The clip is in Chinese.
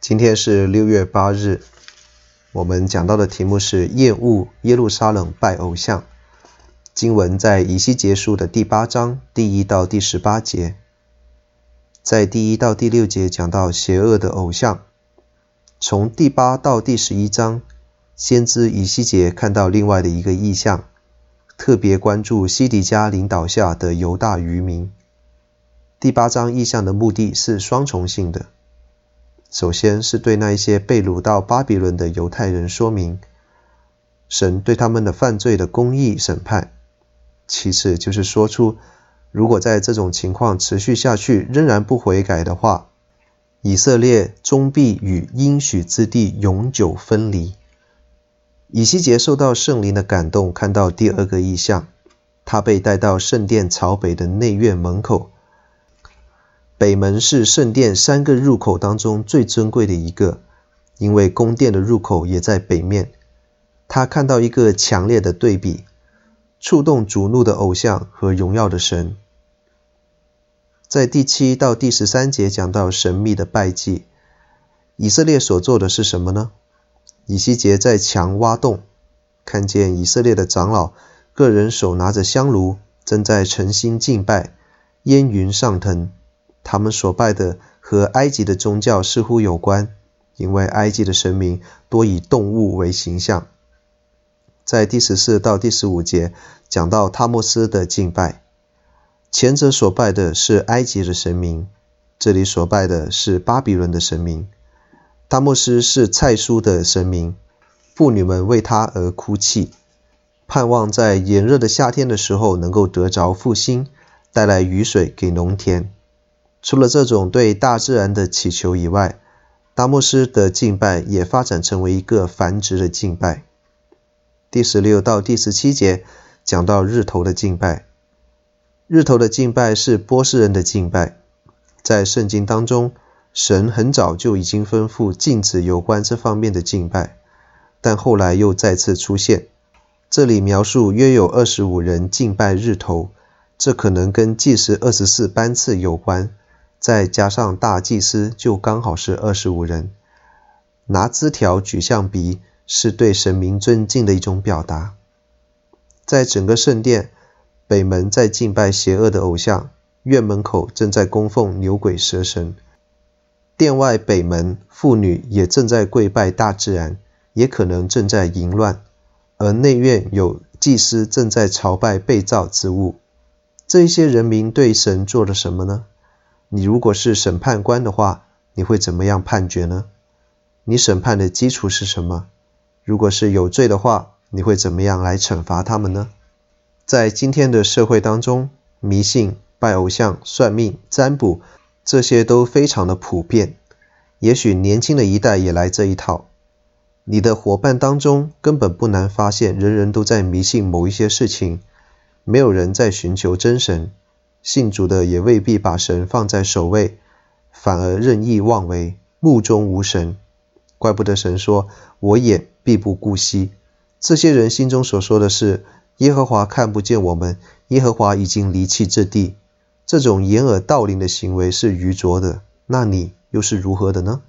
今天是六月八日，我们讲到的题目是厌恶耶路撒冷拜偶像。经文在以西结书的第八章第一到第十八节，在第一到第六节讲到邪恶的偶像。从第八到第十一章，先知以西结看到另外的一个意象，特别关注西底家领导下的犹大余民。第八章意象的目的是双重性的。首先是对那一些被掳到巴比伦的犹太人说明，神对他们的犯罪的公义审判；其次就是说出，如果在这种情况持续下去，仍然不悔改的话，以色列终必与应许之地永久分离。以西结受到圣灵的感动，看到第二个异象，他被带到圣殿朝北的内院门口。北门是圣殿三个入口当中最尊贵的一个，因为宫殿的入口也在北面。他看到一个强烈的对比：触动主怒的偶像和荣耀的神。在第七到第十三节讲到神秘的拜祭，以色列所做的是什么呢？以西结在墙挖洞，看见以色列的长老个人手拿着香炉，正在诚心敬拜，烟云上腾。他们所拜的和埃及的宗教似乎有关，因为埃及的神明多以动物为形象。在第十四到第十五节讲到他莫斯的敬拜，前者所拜的是埃及的神明，这里所拜的是巴比伦的神明。他莫斯是菜蔬的神明，妇女们为他而哭泣，盼望在炎热的夏天的时候能够得着复兴，带来雨水给农田。除了这种对大自然的祈求以外，达摩斯的敬拜也发展成为一个繁殖的敬拜。第十六到第十七节讲到日头的敬拜。日头的敬拜是波斯人的敬拜，在圣经当中，神很早就已经吩咐禁止有关这方面的敬拜，但后来又再次出现。这里描述约有二十五人敬拜日头，这可能跟祭司二十四班次有关。再加上大祭司，就刚好是二十五人。拿枝条举向鼻，是对神明尊敬的一种表达。在整个圣殿，北门在敬拜邪恶的偶像，院门口正在供奉牛鬼蛇神。殿外北门，妇女也正在跪拜大自然，也可能正在淫乱。而内院有祭司正在朝拜被造之物。这些人民对神做了什么呢？你如果是审判官的话，你会怎么样判决呢？你审判的基础是什么？如果是有罪的话，你会怎么样来惩罚他们呢？在今天的社会当中，迷信、拜偶像、算命、占卜，这些都非常的普遍。也许年轻的一代也来这一套。你的伙伴当中根本不难发现，人人都在迷信某一些事情，没有人在寻求真神。信主的也未必把神放在首位，反而任意妄为，目中无神。怪不得神说：“我也必不顾惜。”这些人心中所说的是：“耶和华看不见我们，耶和华已经离弃这地。”这种掩耳盗铃的行为是愚拙的。那你又是如何的呢？